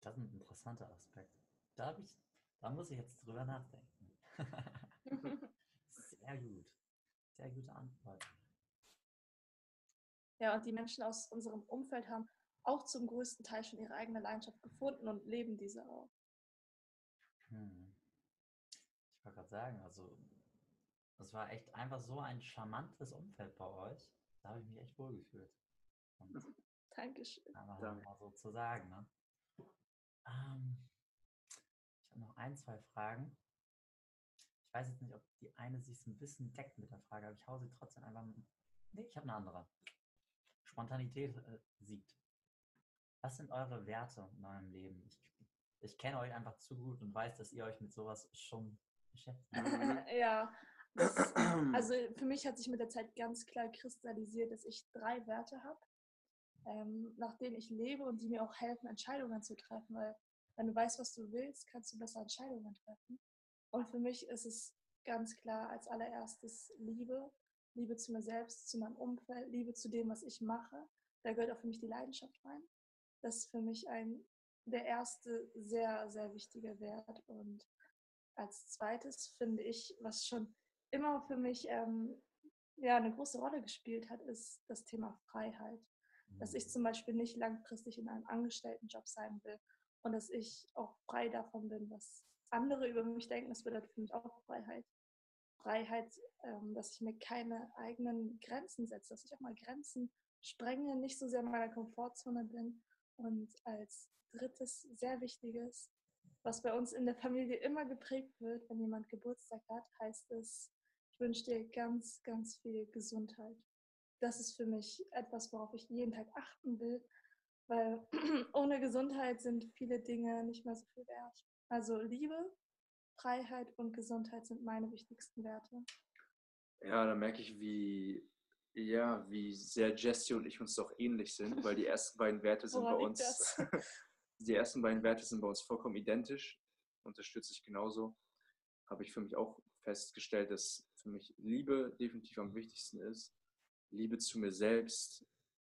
Das ist ein interessanter Aspekt. Da, hab ich, da muss ich jetzt drüber nachdenken. Sehr gut. Sehr gute Antwort. ja, und die Menschen aus unserem Umfeld haben auch zum größten Teil schon ihre eigene Leidenschaft gefunden und leben diese auch. Hm. Ich wollte gerade sagen, also das war echt einfach so ein charmantes Umfeld bei euch. Da habe ich mich echt wohlgefühlt. Und Dankeschön. einfach Danke. mal so zu sagen. Ne? Ähm, noch ein, zwei Fragen. Ich weiß jetzt nicht, ob die eine sich ein bisschen deckt mit der Frage, aber ich hau sie trotzdem einfach. Nee, ich habe eine andere. Spontanität äh, siegt. Was sind eure Werte in eurem Leben? Ich, ich kenne euch einfach zu gut und weiß, dass ihr euch mit sowas schon beschäftigt. ja, das, also für mich hat sich mit der Zeit ganz klar kristallisiert, dass ich drei Werte habe, ähm, nach denen ich lebe und die mir auch helfen, Entscheidungen zu treffen. Weil wenn du weißt, was du willst, kannst du besser Entscheidungen treffen. Und für mich ist es ganz klar als allererstes Liebe. Liebe zu mir selbst, zu meinem Umfeld, Liebe zu dem, was ich mache. Da gehört auch für mich die Leidenschaft rein. Das ist für mich ein, der erste sehr, sehr wichtige Wert. Und als zweites finde ich, was schon immer für mich ähm, ja, eine große Rolle gespielt hat, ist das Thema Freiheit. Dass ich zum Beispiel nicht langfristig in einem Angestelltenjob sein will und dass ich auch frei davon bin, was andere über mich denken. Das bedeutet für mich auch Freiheit. Freiheit, ähm, dass ich mir keine eigenen Grenzen setze, dass ich auch mal Grenzen sprenge, nicht so sehr in meiner Komfortzone bin. Und als drittes, sehr wichtiges, was bei uns in der Familie immer geprägt wird, wenn jemand Geburtstag hat, heißt es, ich wünsche dir ganz, ganz viel Gesundheit. Das ist für mich etwas, worauf ich jeden Tag achten will, weil ohne Gesundheit sind viele Dinge nicht mehr so viel wert. Also Liebe, Freiheit und Gesundheit sind meine wichtigsten Werte. Ja, da merke ich, wie, ja, wie sehr Jesse und ich uns doch ähnlich sind, weil die ersten beiden Werte sind bei uns, die ersten beiden Werte sind bei uns vollkommen identisch, unterstütze ich genauso. Habe ich für mich auch festgestellt, dass für mich Liebe definitiv am wichtigsten ist. Liebe zu mir selbst,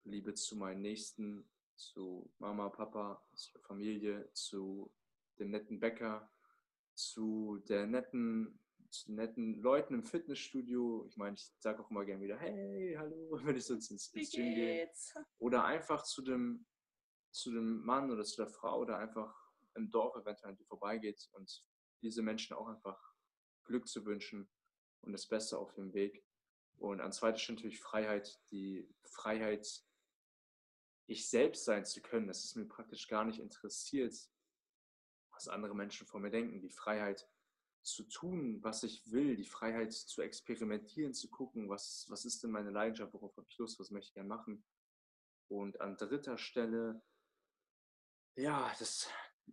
Liebe zu meinen Nächsten, zu Mama, Papa, zur Familie, zu dem netten Bäcker, zu der netten, zu netten Leuten im Fitnessstudio. Ich meine, ich sage auch immer gerne wieder, hey, hallo, wenn ich sonst ins, ins Gym gehe. Oder einfach zu dem, zu dem Mann oder zu der Frau, der einfach im Dorf eventuell dir vorbeigeht und diese Menschen auch einfach Glück zu wünschen und das Beste auf dem Weg. Und an zweiter Stelle natürlich Freiheit, die Freiheit, ich selbst sein zu können. Das ist mir praktisch gar nicht interessiert, was andere Menschen von mir denken. Die Freiheit zu tun, was ich will, die Freiheit zu experimentieren, zu gucken, was, was ist denn meine Leidenschaft, worauf habe ich Lust, was möchte ich gerne machen. Und an dritter Stelle, ja, das,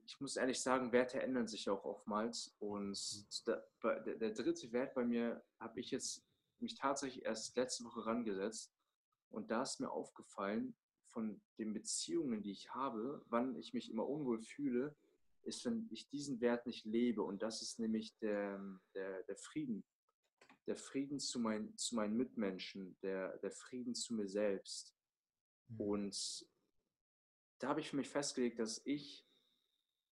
ich muss ehrlich sagen, Werte ändern sich auch oftmals. Und der, der, der dritte Wert bei mir habe ich jetzt mich tatsächlich erst letzte Woche rangesetzt. Und da ist mir aufgefallen, von den Beziehungen, die ich habe, wann ich mich immer unwohl fühle, ist, wenn ich diesen Wert nicht lebe. Und das ist nämlich der, der, der Frieden. Der Frieden zu, mein, zu meinen Mitmenschen, der, der Frieden zu mir selbst. Mhm. Und da habe ich für mich festgelegt, dass ich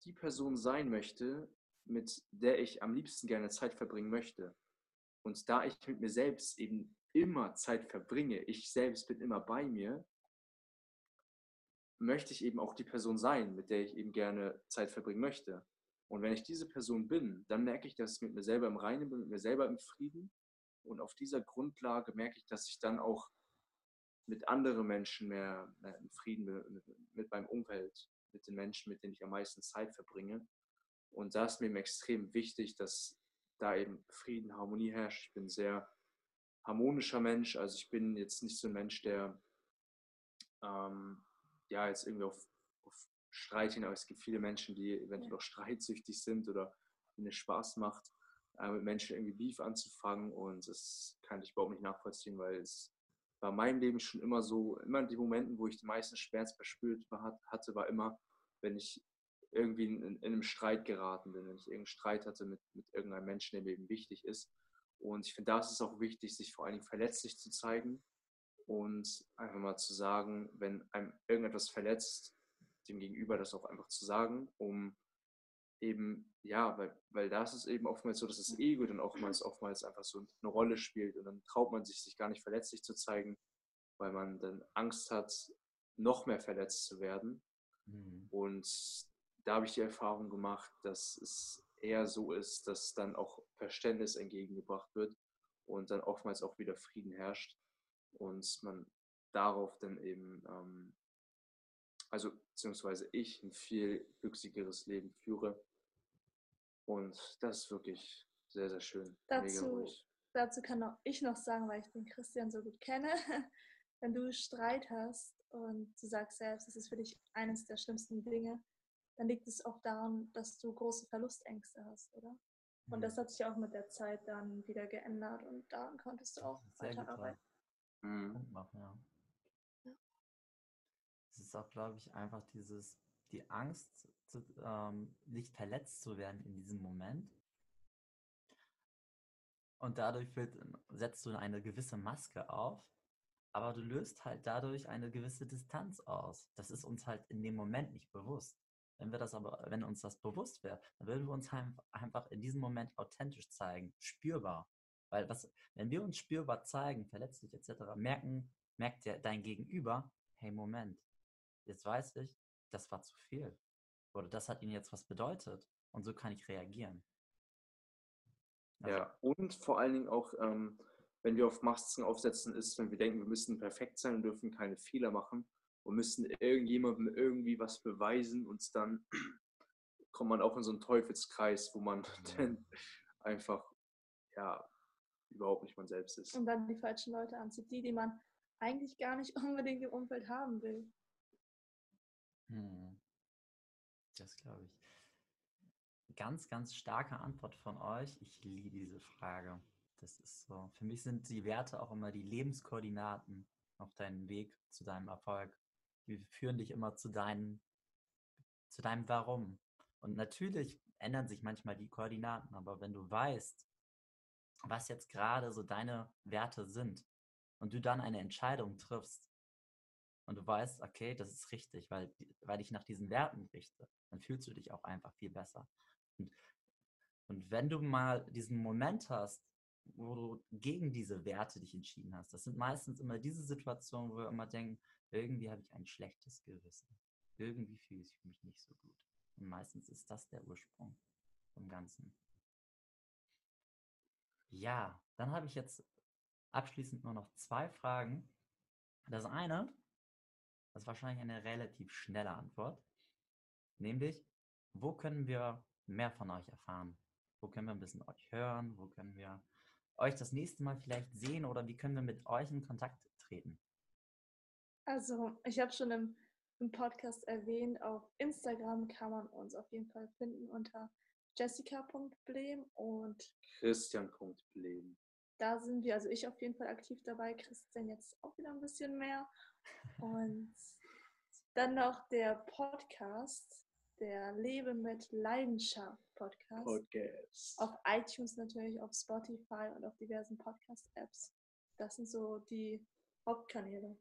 die Person sein möchte, mit der ich am liebsten gerne Zeit verbringen möchte. Und da ich mit mir selbst eben immer Zeit verbringe, ich selbst bin immer bei mir, möchte ich eben auch die Person sein, mit der ich eben gerne Zeit verbringen möchte. Und wenn ich diese Person bin, dann merke ich, dass ich mit mir selber im Reinen bin, mit mir selber im Frieden. Und auf dieser Grundlage merke ich, dass ich dann auch mit anderen Menschen mehr, mehr im Frieden bin, mit, mit meinem Umfeld, mit den Menschen, mit denen ich am meisten Zeit verbringe. Und da ist mir extrem wichtig, dass da eben Frieden, Harmonie herrscht. Ich bin ein sehr harmonischer Mensch. Also ich bin jetzt nicht so ein Mensch, der ähm, ja jetzt irgendwie auf, auf Streit hin, aber es gibt viele Menschen, die eventuell auch streitsüchtig sind oder denen es Spaß macht, äh, mit Menschen irgendwie Beef anzufangen. Und das kann ich überhaupt nicht nachvollziehen, weil es war in meinem Leben schon immer so, immer die Momenten, wo ich den meisten Schmerz verspürt hatte, war immer, wenn ich irgendwie in, in, einem Streit geraten bin, wenn ich irgendeinen Streit hatte mit, mit irgendeinem Menschen, der mir eben wichtig ist. Und ich finde, da ist es auch wichtig, sich vor allen Dingen verletzlich zu zeigen und einfach mal zu sagen, wenn einem irgendetwas verletzt, dem Gegenüber das auch einfach zu sagen, um eben, ja, weil, weil da ist es eben oftmals so, dass das Ego dann oftmals, oftmals einfach so eine Rolle spielt und dann traut man sich, sich gar nicht verletzlich zu zeigen, weil man dann Angst hat, noch mehr verletzt zu werden. Mhm. Und da habe ich die Erfahrung gemacht, dass es eher so ist, dass dann auch Verständnis entgegengebracht wird und dann oftmals auch wieder Frieden herrscht und man darauf dann eben, ähm, also beziehungsweise ich ein viel glücklicheres Leben führe. Und das ist wirklich sehr, sehr schön. Mega Dazu, ruhig. dazu kann auch ich noch sagen, weil ich den Christian so gut kenne, wenn du Streit hast und du sagst selbst, das ist für dich eines der schlimmsten Dinge, dann liegt es auch daran, dass du große Verlustängste hast, oder? Und Mhm. das hat sich auch mit der Zeit dann wieder geändert und daran konntest du auch weiterarbeiten. Mhm. Noch, ja. Es ist auch, glaube ich, einfach dieses, die Angst, zu, ähm, nicht verletzt zu werden in diesem Moment. Und dadurch wird, setzt du eine gewisse Maske auf, aber du löst halt dadurch eine gewisse Distanz aus. Das ist uns halt in dem Moment nicht bewusst. Wenn wir das aber, wenn uns das bewusst wäre, dann würden wir uns einfach in diesem Moment authentisch zeigen, spürbar. Weil was, wenn wir uns spürbar zeigen, verletzlich etc., merken, merkt der, dein Gegenüber, hey Moment, jetzt weiß ich, das war zu viel. Oder das hat ihnen jetzt was bedeutet. Und so kann ich reagieren. Also, Ja, und vor allen Dingen auch, ähm, wenn wir auf Masken aufsetzen, ist, wenn wir denken, wir müssen perfekt sein und dürfen keine Fehler machen und müssen irgendjemandem irgendwie was beweisen, uns dann kommt man auch in so einen Teufelskreis, wo man Ja. dann einfach, ja, überhaupt nicht man selbst ist. Und dann die falschen Leute anzieht, die, die man eigentlich gar nicht unbedingt im Umfeld haben will. Hm. Das glaube ich. Ganz, ganz starke Antwort von euch. Ich liebe diese Frage. Das ist so. Für mich sind die Werte auch immer die Lebenskoordinaten auf deinem Weg zu deinem Erfolg. Die führen dich immer zu deinem, zu deinem Warum. Und natürlich ändern sich manchmal die Koordinaten, aber wenn du weißt, was jetzt gerade so deine Werte sind und du dann eine Entscheidung triffst, und du weißt, okay, das ist richtig, weil, weil ich nach diesen Werten richte, dann fühlst du dich auch einfach viel besser. Und, und wenn du mal diesen Moment hast, wo du gegen diese Werte dich entschieden hast, das sind meistens immer diese Situationen, wo wir immer denken, irgendwie habe ich ein schlechtes Gewissen. Irgendwie fühle ich mich nicht so gut. Und meistens ist das der Ursprung vom Ganzen. Ja, dann habe ich jetzt abschließend nur noch zwei Fragen. Das eine, das ist wahrscheinlich eine relativ schnelle Antwort, nämlich, wo können wir mehr von euch erfahren? Wo können wir ein bisschen euch hören? Wo können wir euch das nächste Mal vielleicht sehen oder wie können wir mit euch in Kontakt treten? Also, ich habe schon im, im Podcast erwähnt, auf Instagram kann man uns auf jeden Fall finden unter jessica.blem und Christian.blem. da sind wir, also ich auf jeden Fall aktiv dabei, Christian jetzt auch wieder ein bisschen mehr. Und dann noch der Podcast, der Lebe mit Leidenschaft Podcast. Podcast. Auf iTunes natürlich, auf Spotify und auf diversen Podcast-Apps. Das sind so die Hauptkanäle.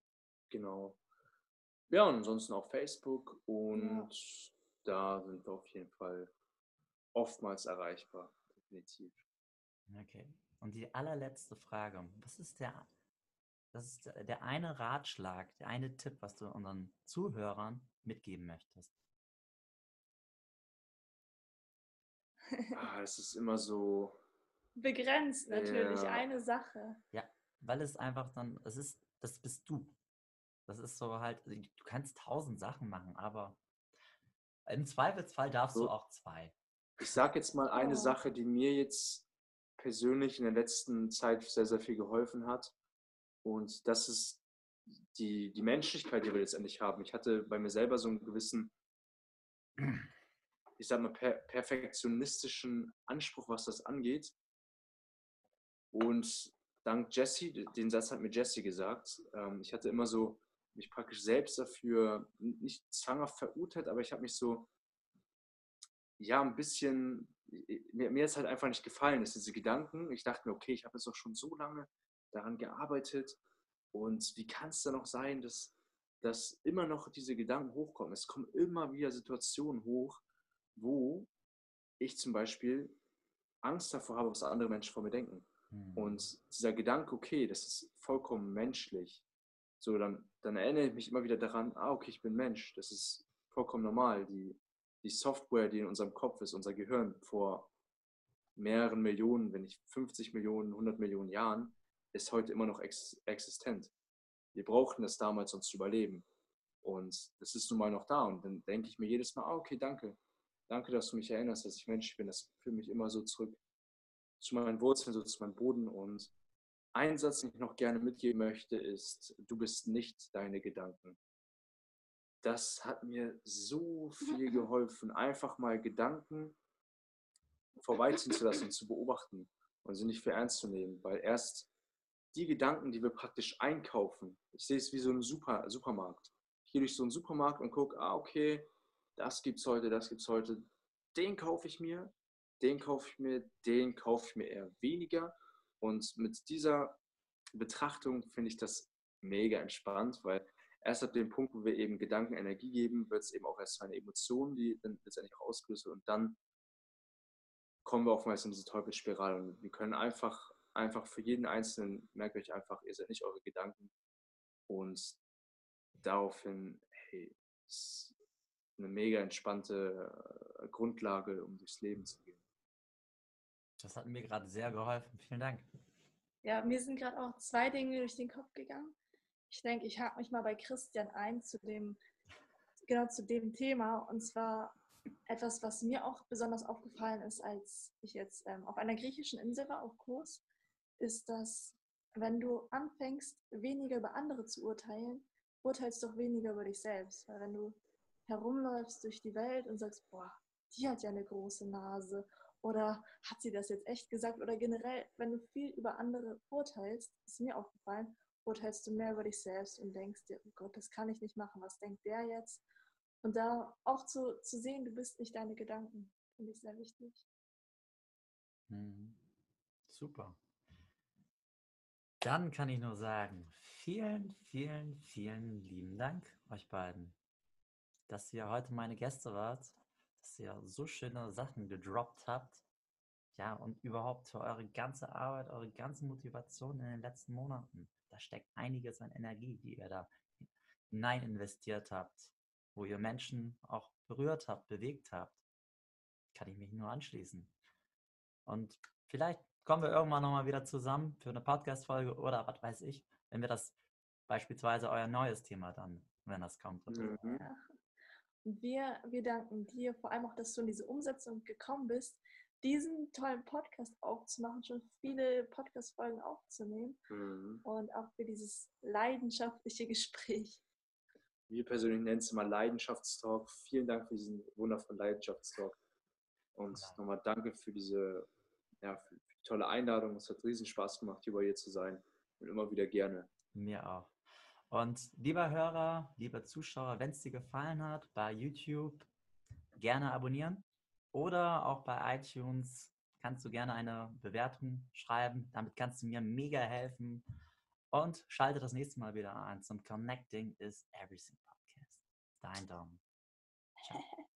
Genau. Ja, und ansonsten auch Facebook und da sind wir auf jeden Fall oftmals erreichbar, definitiv. Okay. Und die allerletzte Frage. Was ist der, das ist der, der eine Ratschlag, der eine Tipp, was du unseren Zuhörern mitgeben möchtest? Ah, es ist immer so, Begrenzt natürlich, Ja. eine Sache. Weil es einfach dann, es ist, das bist du. Das ist so halt, du kannst tausend Sachen machen, aber im Zweifelsfall darfst du So. auch zwei. Ich sage jetzt mal eine Oh. Sache, die mir jetzt persönlich in der letzten Zeit sehr, sehr viel geholfen hat. Und das ist die, die Menschlichkeit, die wir letztendlich haben. Ich hatte bei mir selber so einen gewissen, ich sag mal, per perfektionistischen Anspruch, was das angeht. Und dank Jesse, den Satz hat mir Jesse gesagt, ähm, ich hatte immer so mich praktisch selbst dafür nicht zwanghaft verurteilt, aber ich habe mich so, ja, ein bisschen, mir, mir ist halt einfach nicht gefallen, dass diese Gedanken, ich dachte mir, okay, ich habe jetzt doch schon so lange daran gearbeitet und wie kann es dann noch sein, dass, dass immer noch diese Gedanken hochkommen? Es kommen immer wieder Situationen hoch, wo ich zum Beispiel Angst davor habe, was andere Menschen von mir denken. Hm. Und dieser Gedanke, okay, das ist vollkommen menschlich. So, dann, dann erinnere ich mich immer wieder daran, ah, okay, ich bin Mensch. Das ist vollkommen normal. Die, die Software, die in unserem Kopf ist, unser Gehirn vor mehreren Millionen, wenn nicht 50 Millionen, 100 Millionen Jahren, ist heute immer noch ex existent. Wir brauchten das damals, um zu überleben. Und das ist nun mal noch da. Und dann denke ich mir jedes Mal, ah, okay, danke. Danke, dass du mich erinnerst, dass ich Mensch bin. Das führt mich immer so zurück zu meinen Wurzeln, so zu meinem Boden. Und ein Satz, den ich noch gerne mitgeben möchte, ist, du bist nicht deine Gedanken. Das hat mir so viel geholfen, einfach mal Gedanken vorbeiziehen zu lassen zu beobachten und sie nicht für ernst zu nehmen, weil erst die Gedanken, die wir praktisch einkaufen, ich sehe es wie so ein Super, Supermarkt. Ich gehe durch so einen Supermarkt und gucke, ah, okay, das gibt's heute, das gibt's heute, den kaufe ich mir, den kaufe ich mir, den kaufe ich mir eher weniger. Und mit dieser Betrachtung finde ich das mega entspannt, weil erst ab dem Punkt, wo wir eben Gedanken Energie geben, wird es eben auch erst zu einer Emotion, die dann letztendlich auch ausgelöst wird. Und dann kommen wir oftmals in diese Teufelsspirale. Und wir können einfach, einfach für jeden Einzelnen, merkt euch einfach, ihr seid nicht eure Gedanken. Und daraufhin, hey, ist eine mega entspannte äh, Grundlage, um durchs Leben zu gehen. Das hat mir gerade sehr geholfen. Vielen Dank. Ja, mir sind gerade auch zwei Dinge durch den Kopf gegangen. Ich denke, ich hake mich mal bei Christian ein zu dem, genau zu dem Thema. Und zwar etwas, was mir auch besonders aufgefallen ist, als ich jetzt ähm, auf einer griechischen Insel war, auf Kurs, ist, dass wenn du anfängst, weniger über andere zu urteilen, urteilst du auch weniger über dich selbst. Weil wenn du herumläufst durch die Welt und sagst, boah, die hat ja eine große Nase oder hat sie das jetzt echt gesagt oder generell, wenn du viel über andere urteilst, ist mir aufgefallen, urteilst du mehr über dich selbst und denkst dir, oh Gott, das kann ich nicht machen, was denkt der jetzt? Und da auch zu, zu sehen, du bist nicht deine Gedanken, finde ich sehr wichtig. Mhm. Super. Dann kann ich nur sagen, vielen, vielen, vielen lieben Dank euch beiden, dass ihr heute meine Gäste wart, dass ihr so schöne Sachen gedroppt habt. Ja, und überhaupt für eure ganze Arbeit, eure ganze Motivation in den letzten Monaten. Da steckt einiges an Energie, die ihr da hinein investiert habt wo ihr Menschen auch berührt habt, bewegt habt, kann ich mich nur anschließen. Und vielleicht kommen wir irgendwann nochmal wieder zusammen für eine Podcast-Folge oder was weiß ich, wenn wir das beispielsweise euer neues Thema dann, wenn das kommt. Mhm. Wir, wir danken dir vor allem auch, dass du in diese Umsetzung gekommen bist, diesen tollen Podcast aufzumachen, schon viele Podcast-Folgen aufzunehmen mhm. und auch für dieses leidenschaftliche Gespräch wir persönlich nennen es mal Leidenschaftstalk. Vielen Dank für diesen wundervollen Leidenschaftstalk. Und nochmal danke für diese ja, für die tolle Einladung. Es hat riesen Spaß gemacht, hier bei dir zu sein. Und immer wieder gerne. Mir auch. Und lieber Hörer, lieber Zuschauer, wenn es dir gefallen hat, bei YouTube gerne abonnieren oder auch bei iTunes kannst du gerne eine Bewertung schreiben. Damit kannst du mir mega helfen. Und schalte das nächste Mal wieder ein zum Connecting is Everything Podcast. Dein Daumen. Ciao.